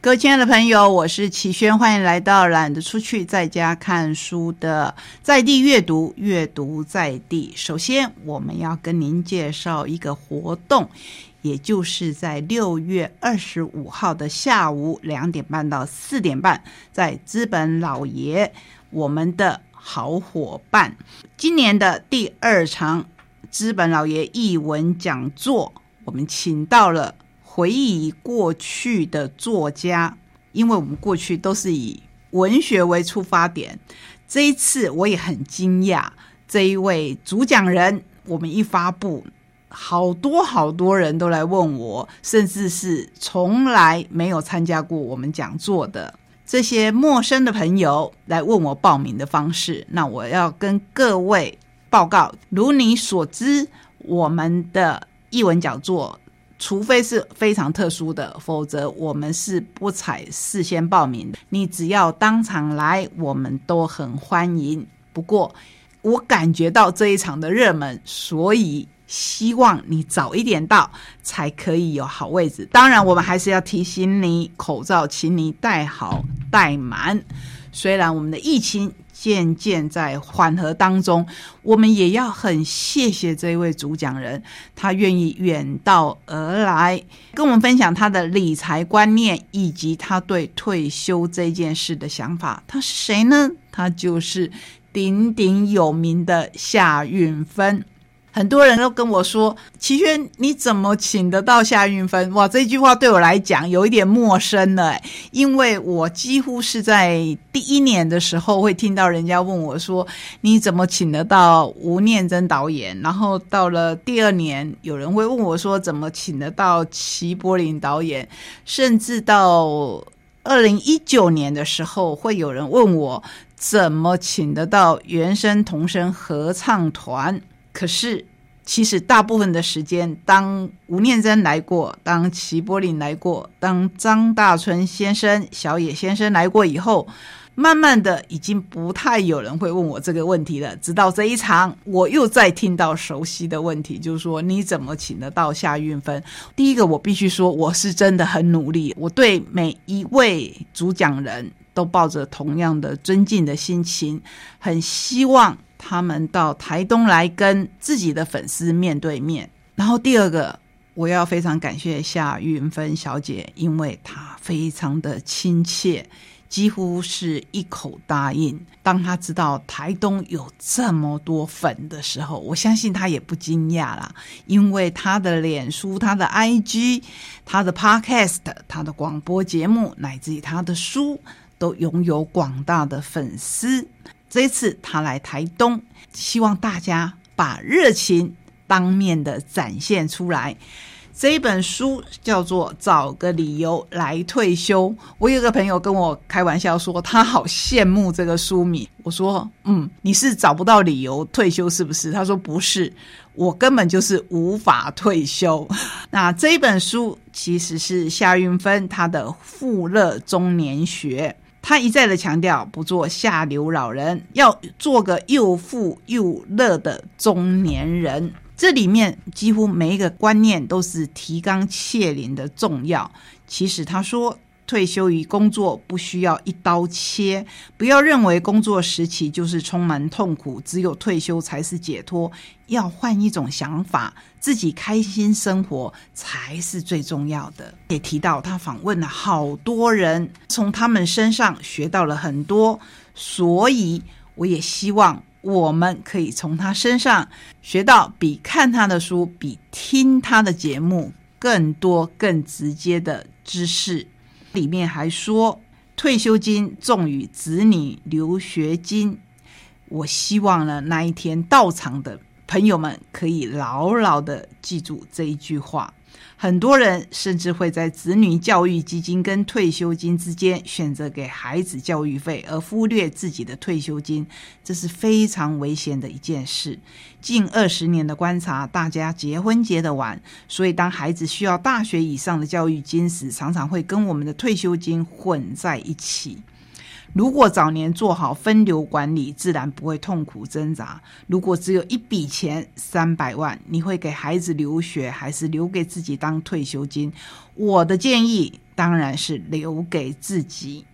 各位亲爱的朋友，我是齐轩，欢迎来到懒得出去在家看书的在地阅读，阅读在地。首先，我们要跟您介绍一个活动，也就是在六月二十五号的下午两点半到四点半，在资本老爷我们的好伙伴，今年的第二场资本老爷译文讲座，我们请到了。回忆过去的作家，因为我们过去都是以文学为出发点。这一次我也很惊讶，这一位主讲人，我们一发布，好多好多人都来问我，甚至是从来没有参加过我们讲座的这些陌生的朋友来问我报名的方式。那我要跟各位报告，如你所知，我们的译文讲座。除非是非常特殊的，否则我们是不采事先报名。你只要当场来，我们都很欢迎。不过，我感觉到这一场的热门，所以希望你早一点到，才可以有好位置。当然，我们还是要提醒你，口罩请你戴好戴满。虽然我们的疫情，渐渐在缓和当中，我们也要很谢谢这位主讲人，他愿意远道而来跟我们分享他的理财观念以及他对退休这件事的想法。他是谁呢？他就是鼎鼎有名的夏运芬。很多人都跟我说：“齐轩，你怎么请得到夏运芬？”哇，这句话对我来讲有一点陌生了，因为我几乎是在第一年的时候会听到人家问我说：“你怎么请得到吴念真导演？”然后到了第二年，有人会问我说：“怎么请得到齐柏林导演？”甚至到二零一九年的时候，会有人问我：“怎么请得到原声童声合唱团？”可是，其实大部分的时间，当吴念真来过，当齐柏林来过，当张大春先生、小野先生来过以后，慢慢的，已经不太有人会问我这个问题了。直到这一场，我又再听到熟悉的问题，就是说，你怎么请得到夏运芬？第一个，我必须说，我是真的很努力，我对每一位主讲人都抱着同样的尊敬的心情，很希望。他们到台东来跟自己的粉丝面对面。然后第二个，我要非常感谢夏云芬小姐，因为她非常的亲切，几乎是一口答应。当她知道台东有这么多粉的时候，我相信她也不惊讶啦，因为她的脸书、她的 IG、她的 Podcast、她的广播节目，乃至于她的书，都拥有广大的粉丝。这次他来台东，希望大家把热情当面的展现出来。这一本书叫做《找个理由来退休》。我有个朋友跟我开玩笑说，他好羡慕这个书迷。我说：“嗯，你是找不到理由退休是不是？”他说：“不是，我根本就是无法退休。”那这一本书其实是夏运芬他的《富乐中年学》。他一再的强调，不做下流老人，要做个又富又乐的中年人。这里面几乎每一个观念都是提纲挈领的重要。其实他说。退休与工作不需要一刀切，不要认为工作时期就是充满痛苦，只有退休才是解脱。要换一种想法，自己开心生活才是最重要的。也提到他访问了好多人，从他们身上学到了很多，所以我也希望我们可以从他身上学到比看他的书、比听他的节目更多、更直接的知识。里面还说，退休金重于子女留学金。我希望呢，那一天到场的朋友们可以牢牢的记住这一句话。很多人甚至会在子女教育基金跟退休金之间选择给孩子教育费，而忽略自己的退休金，这是非常危险的一件事。近二十年的观察，大家结婚结得晚，所以当孩子需要大学以上的教育金时，常常会跟我们的退休金混在一起。如果早年做好分流管理，自然不会痛苦挣扎。如果只有一笔钱三百万，你会给孩子留学，还是留给自己当退休金？我的建议，当然是留给自己。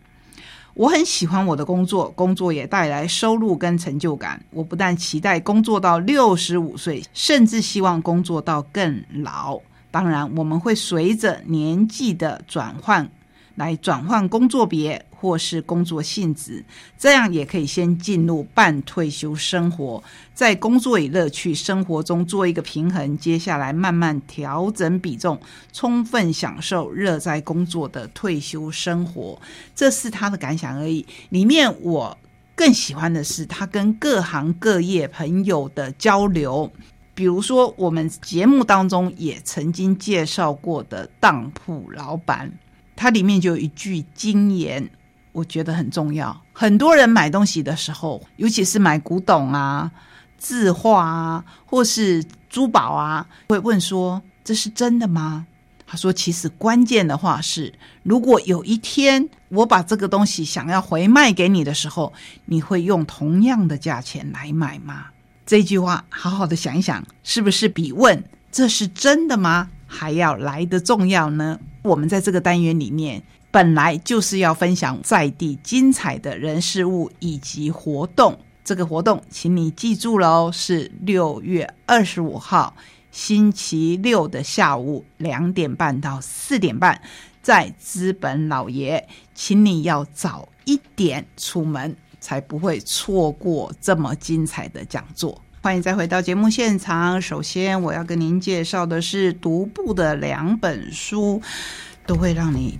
我很喜欢我的工作，工作也带来收入跟成就感。我不但期待工作到六十五岁，甚至希望工作到更老。当然，我们会随着年纪的转换来转换工作别或是工作性质，这样也可以先进入半退休生活，在工作与乐趣生活中做一个平衡。接下来慢慢调整比重，充分享受热在工作的退休生活。这是他的感想而已。里面我更喜欢的是他跟各行各业朋友的交流。比如说，我们节目当中也曾经介绍过的当铺老板，他里面就有一句金言，我觉得很重要。很多人买东西的时候，尤其是买古董啊、字画啊，或是珠宝啊，会问说：“这是真的吗？”他说：“其实关键的话是，如果有一天我把这个东西想要回卖给你的时候，你会用同样的价钱来买吗？”这句话好好的想一想，是不是比问这是真的吗还要来的重要呢？我们在这个单元里面本来就是要分享在地精彩的人事物以及活动。这个活动，请你记住喽，是六月二十五号星期六的下午两点半到四点半，在资本老爷，请你要早一点出门。才不会错过这么精彩的讲座。欢迎再回到节目现场。首先，我要跟您介绍的是独步的两本书，都会让你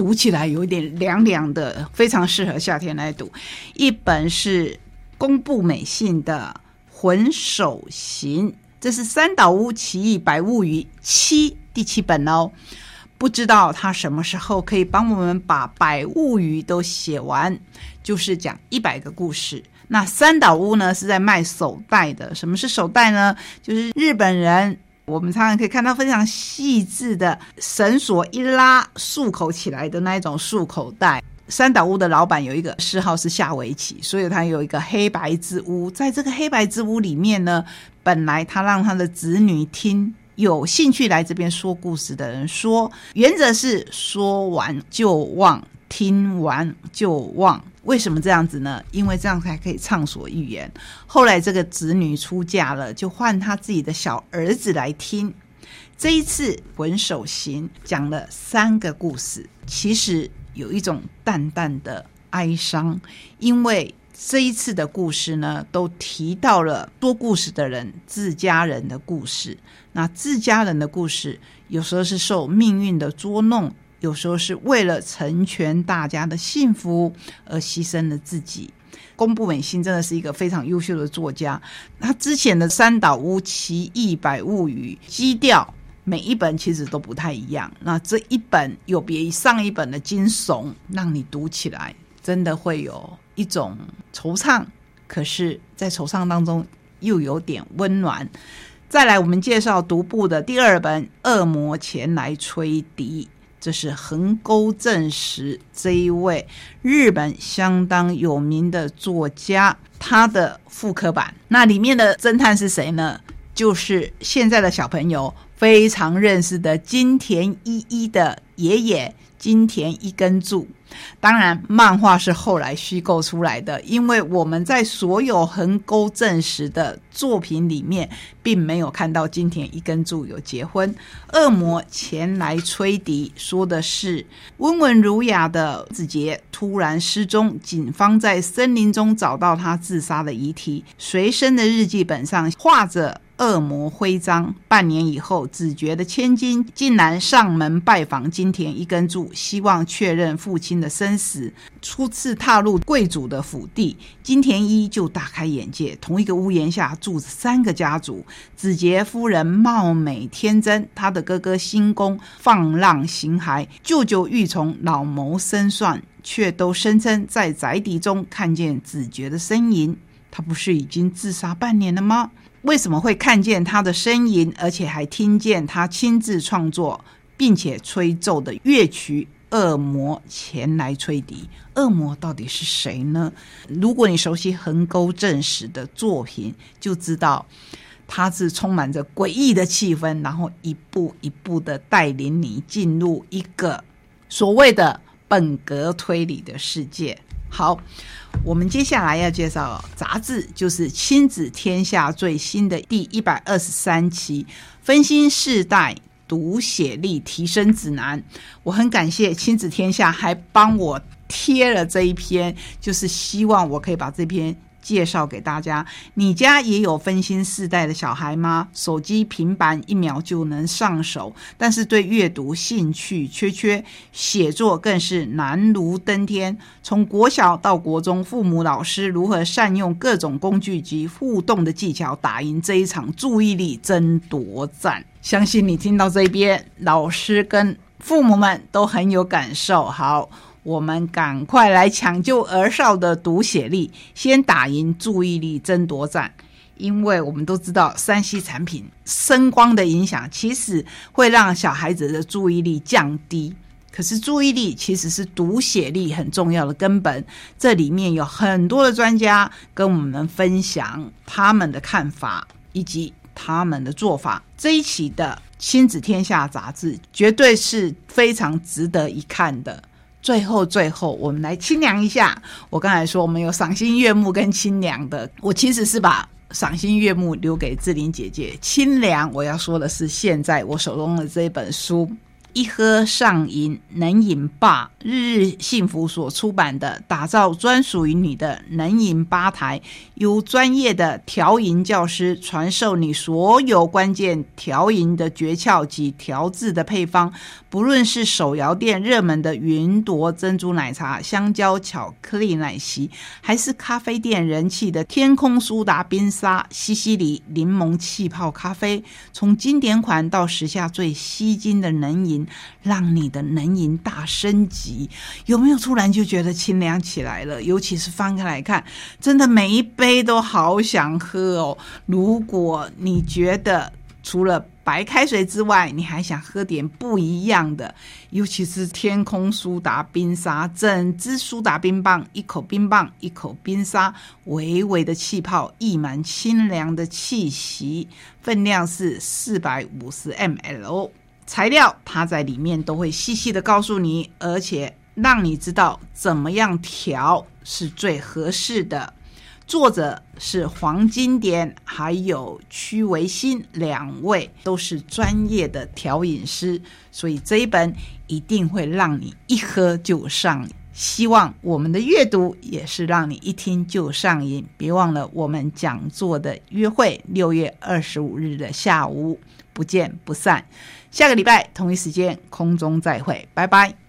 读起来有一点凉凉的，非常适合夏天来读。一本是宫部美信的《魂手行》，这是三岛屋奇异百物语七第七本哦。不知道他什么时候可以帮我们把《百物语》都写完，就是讲一百个故事。那三岛屋呢是在卖手袋的。什么是手袋呢？就是日本人，我们常常可以看到非常细致的绳索一拉束口起来的那一种束口袋。三岛屋的老板有一个嗜好是下围棋，所以他有一个黑白之屋。在这个黑白之屋里面呢，本来他让他的子女听。有兴趣来这边说故事的人说，原则是说完就忘，听完就忘。为什么这样子呢？因为这样才可以畅所欲言。后来这个子女出嫁了，就换他自己的小儿子来听。这一次文守行讲了三个故事，其实有一种淡淡的哀伤，因为。这一次的故事呢，都提到了说故事的人自家人的故事。那自家人的故事，有时候是受命运的捉弄，有时候是为了成全大家的幸福而牺牲了自己。宫部美心真的是一个非常优秀的作家。他之前的《三岛屋奇异百物语》基调，每一本其实都不太一样。那这一本有别于上一本的惊悚，让你读起来真的会有。一种惆怅，可是，在惆怅当中又有点温暖。再来，我们介绍独步的第二本《恶魔前来吹笛》，这是横沟正史这一位日本相当有名的作家，他的复刻版。那里面的侦探是谁呢？就是现在的小朋友非常认识的金田一一的爷爷金田一根柱。当然，漫画是后来虚构出来的，因为我们在所有横沟正史的作品里面，并没有看到金田一根柱有结婚。恶魔前来吹笛，说的是温文儒雅的子杰突然失踪，警方在森林中找到他自杀的遗体，随身的日记本上画着。恶魔徽章。半年以后，子爵的千金竟然上门拜访金田一根柱，希望确认父亲的生死。初次踏入贵族的府邸，金田一就大开眼界。同一个屋檐下住着三个家族。子杰夫人貌美天真，他的哥哥新宫放浪形骸，舅舅玉从老谋深算，却都声称在宅邸中看见子爵的身影。他不是已经自杀半年了吗？为什么会看见他的身影，而且还听见他亲自创作并且吹奏的乐曲《恶魔前来吹笛》？恶魔到底是谁呢？如果你熟悉横沟正史的作品，就知道他是充满着诡异的气氛，然后一步一步的带领你进入一个所谓的本格推理的世界。好，我们接下来要介绍杂志，就是《亲子天下》最新的第一百二十三期《分心世代读写力提升指南》。我很感谢《亲子天下》还帮我贴了这一篇，就是希望我可以把这篇。介绍给大家，你家也有分心世代的小孩吗？手机、平板一秒就能上手，但是对阅读兴趣缺缺，写作更是难如登天。从国小到国中，父母、老师如何善用各种工具及互动的技巧，打赢这一场注意力争夺战？相信你听到这边，老师跟父母们都很有感受。好。我们赶快来抢救儿少的读写力，先打赢注意力争夺战。因为我们都知道，三 C 产品声光的影响，其实会让小孩子的注意力降低。可是，注意力其实是读写力很重要的根本。这里面有很多的专家跟我们分享他们的看法以及他们的做法。这一期的《亲子天下》杂志绝对是非常值得一看的。最后，最后，我们来清凉一下。我刚才说我们有赏心悦目跟清凉的，我其实是把赏心悦目留给志玲姐姐，清凉我要说的是现在我手中的这一本书。一喝上瘾，能饮吧。日日幸福所出版的，打造专属于你的能饮吧台，由专业的调饮教师传授你所有关键调饮的诀窍及调制的配方。不论是手摇店热门的云朵珍珠奶茶、香蕉巧克力奶昔，还是咖啡店人气的天空苏打冰沙、西西里柠檬气泡咖啡，从经典款到时下最吸睛的能饮。让你的能饮大升级，有没有突然就觉得清凉起来了？尤其是翻开来看，真的每一杯都好想喝哦。如果你觉得除了白开水之外，你还想喝点不一样的，尤其是天空苏打冰沙，整支苏打冰棒，一口冰棒，一口冰沙，微微的气泡溢满清凉的气息，分量是四百五十 mL。材料，它在里面都会细细的告诉你，而且让你知道怎么样调是最合适的。作者是黄金典，还有屈维新两位都是专业的调饮师，所以这一本一定会让你一喝就上瘾。希望我们的阅读也是让你一听就上瘾。别忘了我们讲座的约会，六月二十五日的下午，不见不散。下个礼拜同一时间空中再会，拜拜。